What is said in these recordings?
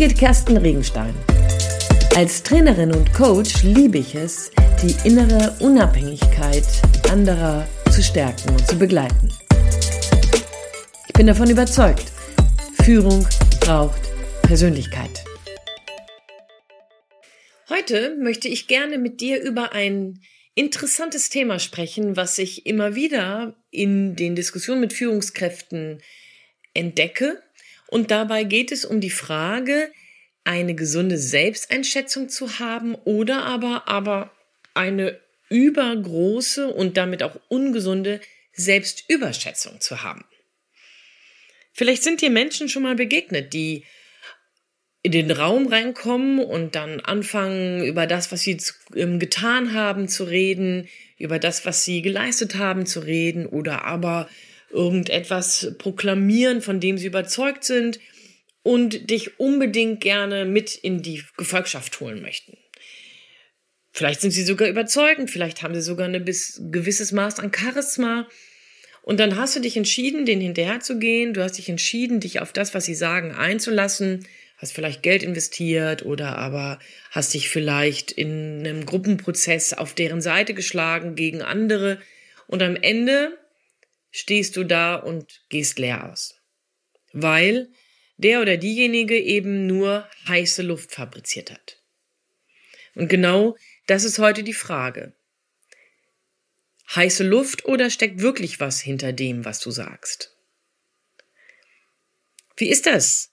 Birgit Kersten Regenstein. Als Trainerin und Coach liebe ich es, die innere Unabhängigkeit anderer zu stärken und zu begleiten. Ich bin davon überzeugt, Führung braucht Persönlichkeit. Heute möchte ich gerne mit dir über ein interessantes Thema sprechen, was ich immer wieder in den Diskussionen mit Führungskräften entdecke. Und dabei geht es um die Frage, eine gesunde Selbsteinschätzung zu haben oder aber, aber eine übergroße und damit auch ungesunde Selbstüberschätzung zu haben. Vielleicht sind dir Menschen schon mal begegnet, die in den Raum reinkommen und dann anfangen, über das, was sie ähm, getan haben, zu reden, über das, was sie geleistet haben, zu reden oder aber irgendetwas proklamieren, von dem sie überzeugt sind und dich unbedingt gerne mit in die Gefolgschaft holen möchten. Vielleicht sind sie sogar überzeugend, vielleicht haben sie sogar ein gewisses Maß an Charisma. Und dann hast du dich entschieden, denen hinterherzugehen. Du hast dich entschieden, dich auf das, was sie sagen, einzulassen hast vielleicht Geld investiert oder aber hast dich vielleicht in einem Gruppenprozess auf deren Seite geschlagen gegen andere und am Ende stehst du da und gehst leer aus. Weil der oder diejenige eben nur heiße Luft fabriziert hat. Und genau das ist heute die Frage. Heiße Luft oder steckt wirklich was hinter dem, was du sagst? Wie ist das?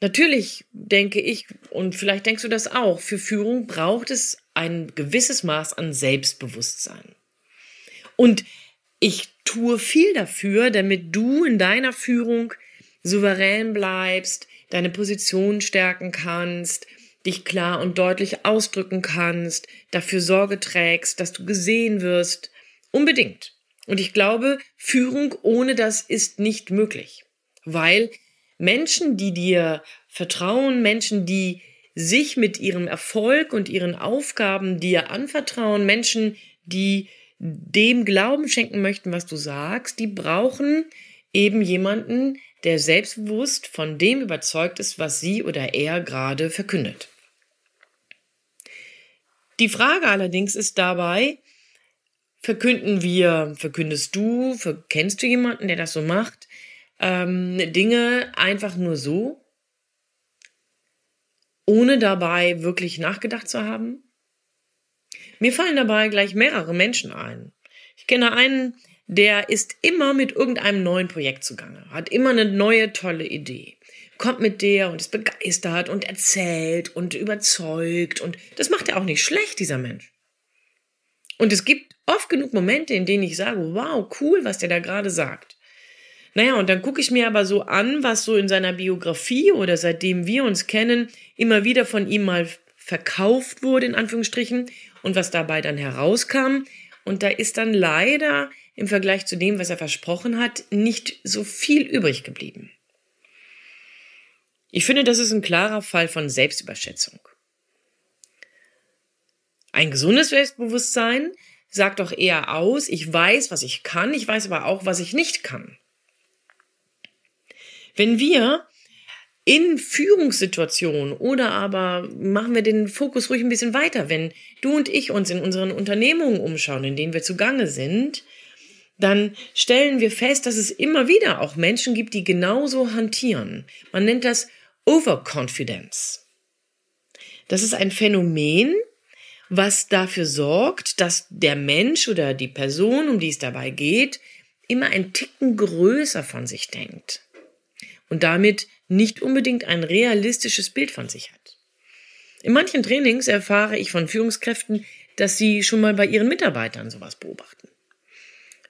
Natürlich denke ich, und vielleicht denkst du das auch, für Führung braucht es ein gewisses Maß an Selbstbewusstsein. Und ich tue viel dafür, damit du in deiner Führung souverän bleibst, deine Position stärken kannst, dich klar und deutlich ausdrücken kannst, dafür Sorge trägst, dass du gesehen wirst. Unbedingt. Und ich glaube, Führung ohne das ist nicht möglich, weil Menschen, die dir vertrauen, Menschen, die sich mit ihrem Erfolg und ihren Aufgaben dir anvertrauen, Menschen, die dem Glauben schenken möchten, was du sagst, die brauchen eben jemanden, der selbstbewusst von dem überzeugt ist, was sie oder er gerade verkündet. Die Frage allerdings ist dabei, verkünden wir, verkündest du, kennst du jemanden, der das so macht? ähm, Dinge einfach nur so, ohne dabei wirklich nachgedacht zu haben? Mir fallen dabei gleich mehrere Menschen ein. Ich kenne einen, der ist immer mit irgendeinem neuen Projekt zugange, hat immer eine neue tolle Idee, kommt mit der und ist begeistert und erzählt und überzeugt und das macht er auch nicht schlecht, dieser Mensch. Und es gibt oft genug Momente, in denen ich sage, wow, cool, was der da gerade sagt. Naja, und dann gucke ich mir aber so an, was so in seiner Biografie oder seitdem wir uns kennen, immer wieder von ihm mal verkauft wurde, in Anführungsstrichen, und was dabei dann herauskam. Und da ist dann leider im Vergleich zu dem, was er versprochen hat, nicht so viel übrig geblieben. Ich finde, das ist ein klarer Fall von Selbstüberschätzung. Ein gesundes Selbstbewusstsein sagt doch eher aus, ich weiß, was ich kann, ich weiß aber auch, was ich nicht kann. Wenn wir in Führungssituationen oder aber machen wir den Fokus ruhig ein bisschen weiter, wenn du und ich uns in unseren Unternehmungen umschauen, in denen wir zugange sind, dann stellen wir fest, dass es immer wieder auch Menschen gibt, die genauso hantieren. Man nennt das Overconfidence. Das ist ein Phänomen, was dafür sorgt, dass der Mensch oder die Person, um die es dabei geht, immer ein Ticken größer von sich denkt und damit nicht unbedingt ein realistisches Bild von sich hat. In manchen Trainings erfahre ich von Führungskräften, dass sie schon mal bei ihren Mitarbeitern sowas beobachten.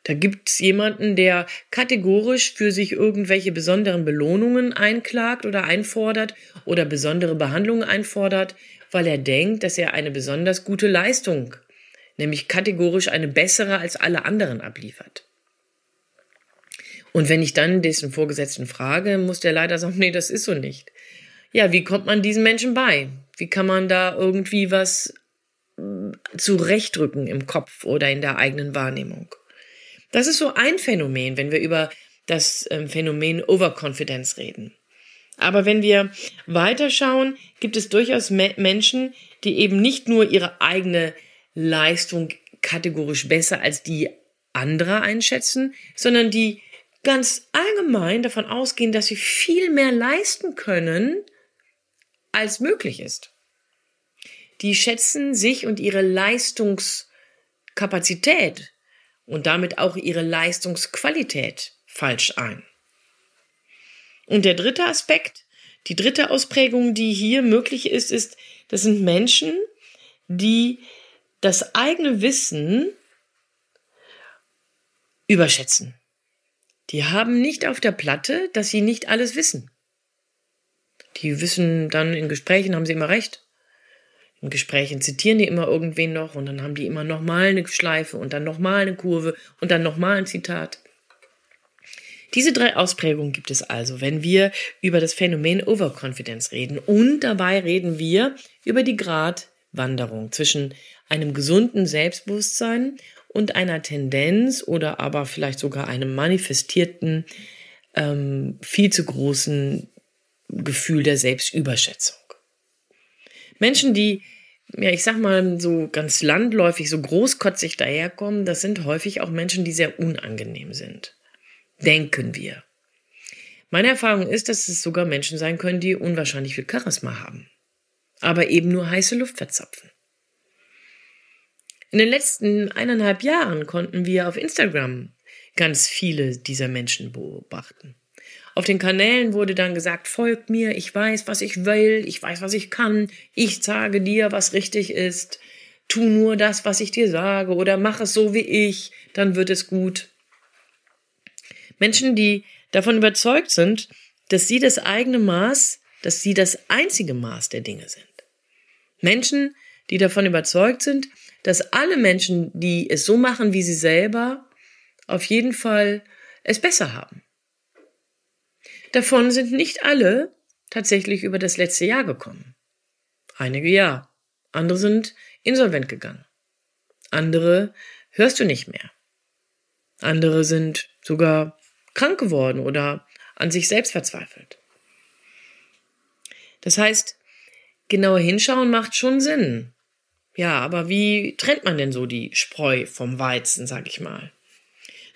Da gibt es jemanden, der kategorisch für sich irgendwelche besonderen Belohnungen einklagt oder einfordert oder besondere Behandlungen einfordert, weil er denkt, dass er eine besonders gute Leistung, nämlich kategorisch eine bessere als alle anderen abliefert. Und wenn ich dann dessen Vorgesetzten frage, muss der leider sagen, nee, das ist so nicht. Ja, wie kommt man diesen Menschen bei? Wie kann man da irgendwie was mm, zurechtrücken im Kopf oder in der eigenen Wahrnehmung? Das ist so ein Phänomen, wenn wir über das ähm, Phänomen Overconfidence reden. Aber wenn wir weiterschauen, gibt es durchaus Me Menschen, die eben nicht nur ihre eigene Leistung kategorisch besser als die anderer einschätzen, sondern die ganz allgemein davon ausgehen, dass sie viel mehr leisten können, als möglich ist. Die schätzen sich und ihre Leistungskapazität und damit auch ihre Leistungsqualität falsch ein. Und der dritte Aspekt, die dritte Ausprägung, die hier möglich ist, ist, das sind Menschen, die das eigene Wissen überschätzen. Die haben nicht auf der Platte, dass sie nicht alles wissen. Die wissen dann in Gesprächen, haben sie immer recht. In Gesprächen zitieren die immer irgendwen noch und dann haben die immer nochmal eine Schleife und dann nochmal eine Kurve und dann nochmal ein Zitat. Diese drei Ausprägungen gibt es also, wenn wir über das Phänomen Overconfidence reden. Und dabei reden wir über die Gratwanderung zwischen einem gesunden Selbstbewusstsein und einer Tendenz oder aber vielleicht sogar einem manifestierten, ähm, viel zu großen Gefühl der Selbstüberschätzung. Menschen, die, ja, ich sag mal, so ganz landläufig, so großkotzig daherkommen, das sind häufig auch Menschen, die sehr unangenehm sind denken wir. Meine Erfahrung ist, dass es sogar Menschen sein können, die unwahrscheinlich viel Charisma haben, aber eben nur heiße Luft verzapfen. In den letzten eineinhalb Jahren konnten wir auf Instagram ganz viele dieser Menschen beobachten. Auf den Kanälen wurde dann gesagt, folgt mir, ich weiß, was ich will, ich weiß, was ich kann, ich sage dir, was richtig ist, tu nur das, was ich dir sage oder mach es so wie ich, dann wird es gut. Menschen, die davon überzeugt sind, dass sie das eigene Maß, dass sie das einzige Maß der Dinge sind. Menschen, die davon überzeugt sind, dass alle Menschen, die es so machen wie sie selber, auf jeden Fall es besser haben. Davon sind nicht alle tatsächlich über das letzte Jahr gekommen. Einige ja, andere sind insolvent gegangen. Andere hörst du nicht mehr. Andere sind sogar krank geworden oder an sich selbst verzweifelt. Das heißt, genauer hinschauen macht schon Sinn. Ja, aber wie trennt man denn so die Spreu vom Weizen, sag ich mal?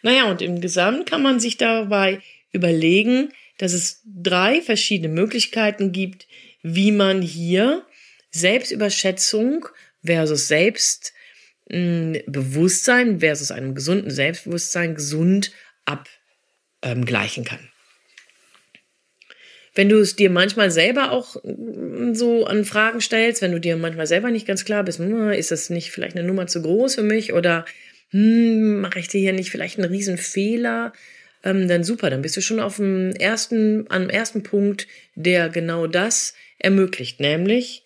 Naja, und im Gesamt kann man sich dabei überlegen, dass es drei verschiedene Möglichkeiten gibt, wie man hier Selbstüberschätzung versus Selbstbewusstsein versus einem gesunden Selbstbewusstsein gesund ab ähm, gleichen kann. Wenn du es dir manchmal selber auch mm, so an Fragen stellst, wenn du dir manchmal selber nicht ganz klar bist, hm, ist das nicht vielleicht eine Nummer zu groß für mich oder hm, mache ich dir hier nicht vielleicht einen riesen Fehler, ähm, dann super, dann bist du schon auf dem ersten, am ersten Punkt, der genau das ermöglicht, nämlich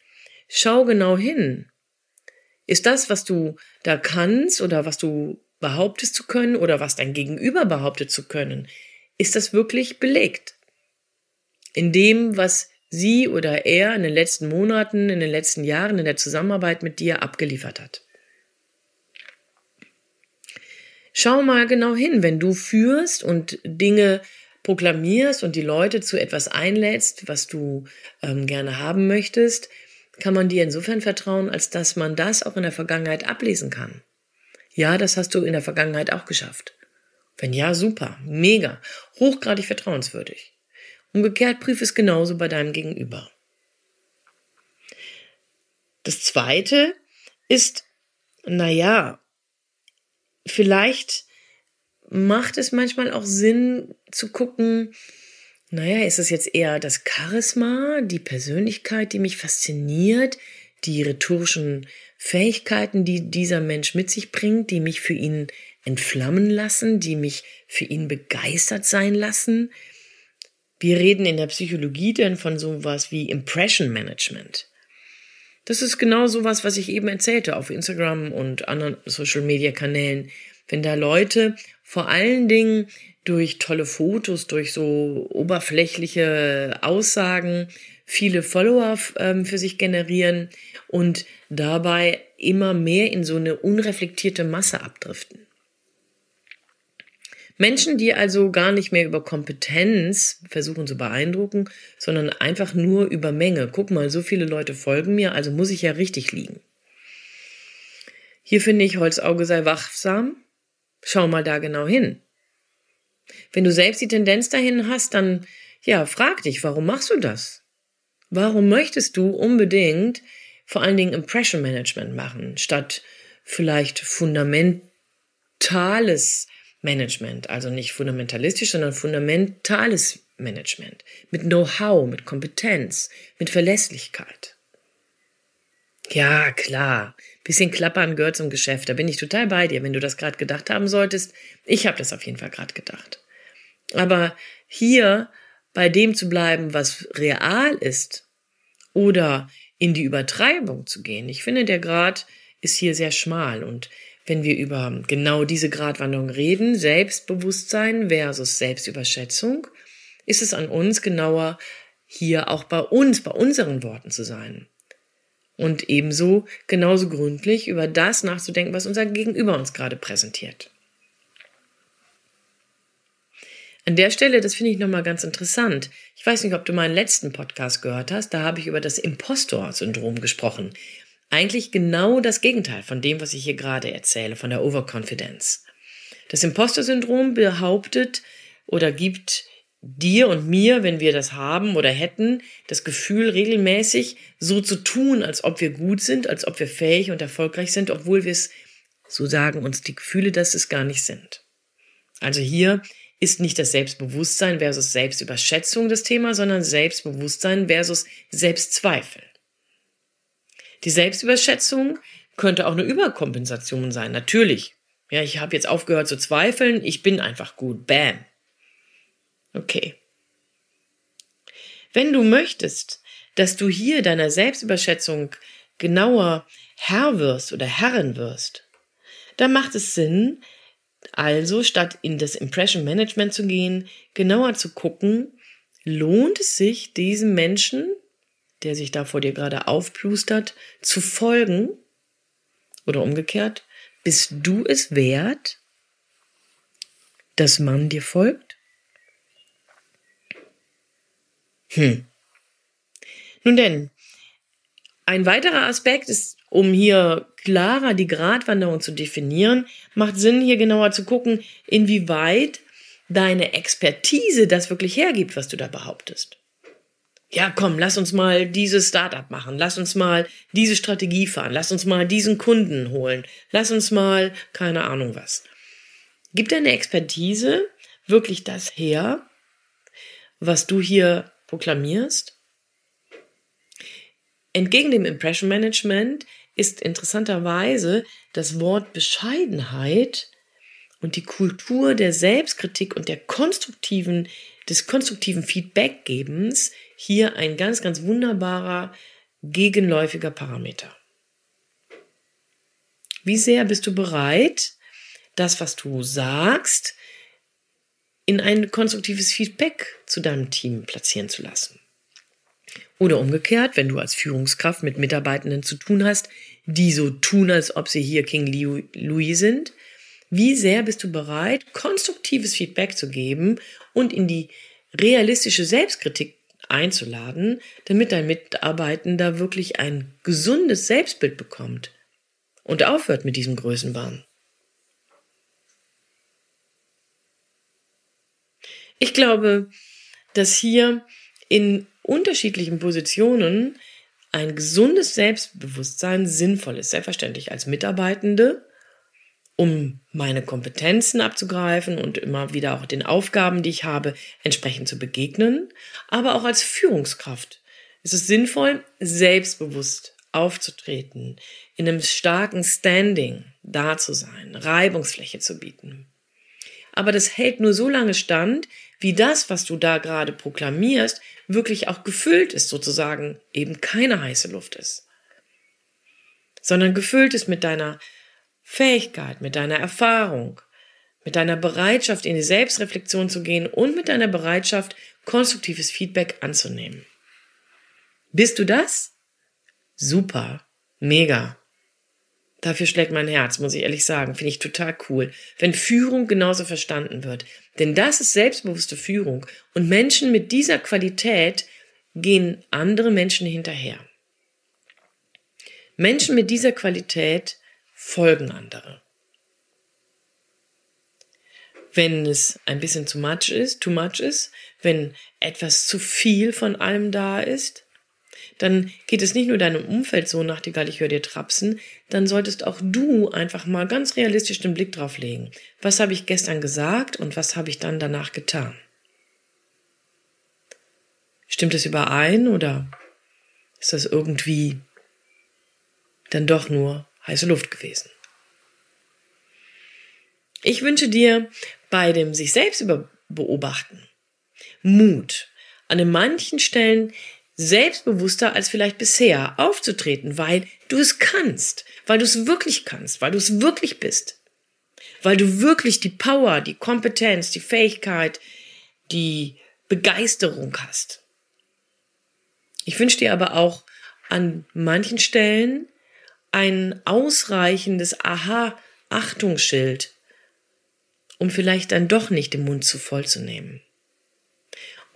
schau genau hin. Ist das, was du da kannst oder was du behauptest zu können oder was dein Gegenüber behauptet zu können, ist das wirklich belegt. In dem, was sie oder er in den letzten Monaten, in den letzten Jahren in der Zusammenarbeit mit dir abgeliefert hat. Schau mal genau hin, wenn du führst und Dinge proklamierst und die Leute zu etwas einlädst, was du ähm, gerne haben möchtest, kann man dir insofern vertrauen, als dass man das auch in der Vergangenheit ablesen kann. Ja, das hast du in der Vergangenheit auch geschafft. Wenn ja, super, mega, hochgradig vertrauenswürdig. Umgekehrt prüf es genauso bei deinem Gegenüber. Das zweite ist, naja, vielleicht macht es manchmal auch Sinn zu gucken, naja, ist es jetzt eher das Charisma, die Persönlichkeit, die mich fasziniert, die rhetorischen Fähigkeiten, die dieser Mensch mit sich bringt, die mich für ihn entflammen lassen, die mich für ihn begeistert sein lassen. Wir reden in der Psychologie denn von sowas wie Impression Management. Das ist genau sowas, was ich eben erzählte auf Instagram und anderen Social Media Kanälen. Wenn da Leute vor allen Dingen durch tolle Fotos, durch so oberflächliche Aussagen viele Follower ähm, für sich generieren und dabei immer mehr in so eine unreflektierte Masse abdriften. Menschen, die also gar nicht mehr über Kompetenz versuchen zu beeindrucken, sondern einfach nur über Menge. Guck mal, so viele Leute folgen mir, also muss ich ja richtig liegen. Hier finde ich, Holzauge sei wachsam. Schau mal da genau hin. Wenn du selbst die Tendenz dahin hast, dann, ja, frag dich, warum machst du das? Warum möchtest du unbedingt vor allen Dingen Impression Management machen, statt vielleicht fundamentales Management, also nicht fundamentalistisch, sondern fundamentales Management, mit Know-how, mit Kompetenz, mit Verlässlichkeit. Ja, klar, bisschen klappern gehört zum Geschäft, da bin ich total bei dir, wenn du das gerade gedacht haben solltest. Ich habe das auf jeden Fall gerade gedacht. Aber hier bei dem zu bleiben, was real ist, oder in die Übertreibung zu gehen, ich finde, der Grad ist hier sehr schmal und wenn wir über genau diese Gratwanderung reden, Selbstbewusstsein versus Selbstüberschätzung, ist es an uns genauer, hier auch bei uns, bei unseren Worten zu sein. Und ebenso genauso gründlich über das nachzudenken, was unser Gegenüber uns gerade präsentiert. An der Stelle, das finde ich nochmal ganz interessant. Ich weiß nicht, ob du meinen letzten Podcast gehört hast, da habe ich über das Impostor-Syndrom gesprochen. Eigentlich genau das Gegenteil von dem, was ich hier gerade erzähle, von der Overconfidence. Das Imposter-Syndrom behauptet oder gibt dir und mir, wenn wir das haben oder hätten, das Gefühl regelmäßig so zu tun, als ob wir gut sind, als ob wir fähig und erfolgreich sind, obwohl wir es, so sagen uns die Gefühle, dass es gar nicht sind. Also hier ist nicht das Selbstbewusstsein versus Selbstüberschätzung das Thema, sondern Selbstbewusstsein versus Selbstzweifel. Die Selbstüberschätzung könnte auch eine Überkompensation sein, natürlich. Ja, ich habe jetzt aufgehört zu zweifeln, ich bin einfach gut. Bam. Okay. Wenn du möchtest, dass du hier deiner Selbstüberschätzung genauer Herr wirst oder Herrin wirst, dann macht es Sinn, also statt in das Impression Management zu gehen, genauer zu gucken, lohnt es sich, diesem Menschen der sich da vor dir gerade aufplustert, zu folgen oder umgekehrt, bist du es wert, dass man dir folgt? Hm. Nun denn, ein weiterer Aspekt ist, um hier klarer die Gratwanderung zu definieren, macht Sinn, hier genauer zu gucken, inwieweit deine Expertise das wirklich hergibt, was du da behauptest ja, komm, lass uns mal dieses Startup machen, lass uns mal diese Strategie fahren, lass uns mal diesen Kunden holen, lass uns mal keine Ahnung was. Gibt deine Expertise wirklich das her, was du hier proklamierst? Entgegen dem Impression Management ist interessanterweise das Wort Bescheidenheit und die Kultur der Selbstkritik und der konstruktiven, des konstruktiven Feedbackgebens hier ein ganz, ganz wunderbarer gegenläufiger Parameter. Wie sehr bist du bereit, das, was du sagst, in ein konstruktives Feedback zu deinem Team platzieren zu lassen? Oder umgekehrt, wenn du als Führungskraft mit Mitarbeitenden zu tun hast, die so tun, als ob sie hier King Louis sind, wie sehr bist du bereit, konstruktives Feedback zu geben und in die realistische Selbstkritik einzuladen, damit dein Mitarbeitender wirklich ein gesundes Selbstbild bekommt und aufhört mit diesem Größenwahn. Ich glaube, dass hier in unterschiedlichen Positionen ein gesundes Selbstbewusstsein sinnvoll ist. Selbstverständlich als Mitarbeitende um meine Kompetenzen abzugreifen und immer wieder auch den Aufgaben, die ich habe, entsprechend zu begegnen, aber auch als Führungskraft. Es ist sinnvoll, selbstbewusst aufzutreten, in einem starken Standing da zu sein, Reibungsfläche zu bieten. Aber das hält nur so lange stand, wie das, was du da gerade proklamierst, wirklich auch gefüllt ist, sozusagen eben keine heiße Luft ist, sondern gefüllt ist mit deiner Fähigkeit, mit deiner Erfahrung, mit deiner Bereitschaft, in die Selbstreflexion zu gehen und mit deiner Bereitschaft, konstruktives Feedback anzunehmen. Bist du das? Super, mega. Dafür schlägt mein Herz, muss ich ehrlich sagen. Finde ich total cool. Wenn Führung genauso verstanden wird. Denn das ist selbstbewusste Führung. Und Menschen mit dieser Qualität gehen andere Menschen hinterher. Menschen mit dieser Qualität folgen andere. Wenn es ein bisschen zu much ist, too much ist, wenn etwas zu viel von allem da ist, dann geht es nicht nur deinem Umfeld so, Nachtigall, ich höre dir trapsen, dann solltest auch du einfach mal ganz realistisch den Blick drauf legen. Was habe ich gestern gesagt und was habe ich dann danach getan? Stimmt es überein oder ist das irgendwie dann doch nur heiße Luft gewesen? Ich wünsche dir bei dem sich selbst beobachten Mut, an manchen Stellen selbstbewusster als vielleicht bisher aufzutreten, weil du es kannst, weil du es wirklich kannst, weil du es wirklich bist, weil du wirklich die Power, die Kompetenz, die Fähigkeit, die Begeisterung hast. Ich wünsche dir aber auch an manchen Stellen ein ausreichendes Aha-Achtungsschild, um vielleicht dann doch nicht den Mund zu voll zu nehmen.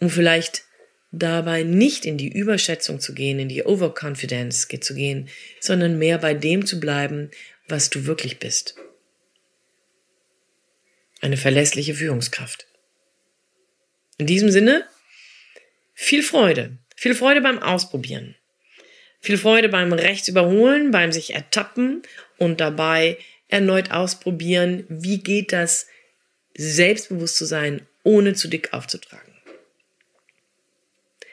Um vielleicht dabei nicht in die Überschätzung zu gehen, in die Overconfidence zu gehen, sondern mehr bei dem zu bleiben, was du wirklich bist. Eine verlässliche Führungskraft. In diesem Sinne, viel Freude. Viel Freude beim Ausprobieren. Viel Freude beim Rechts überholen, beim sich ertappen und dabei erneut ausprobieren, wie geht das, selbstbewusst zu sein, ohne zu dick aufzutragen.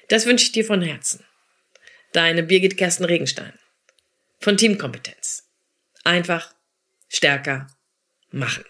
Das wünsche ich dir von Herzen. Deine Birgit Kersten Regenstein. Von Teamkompetenz. Einfach stärker machen.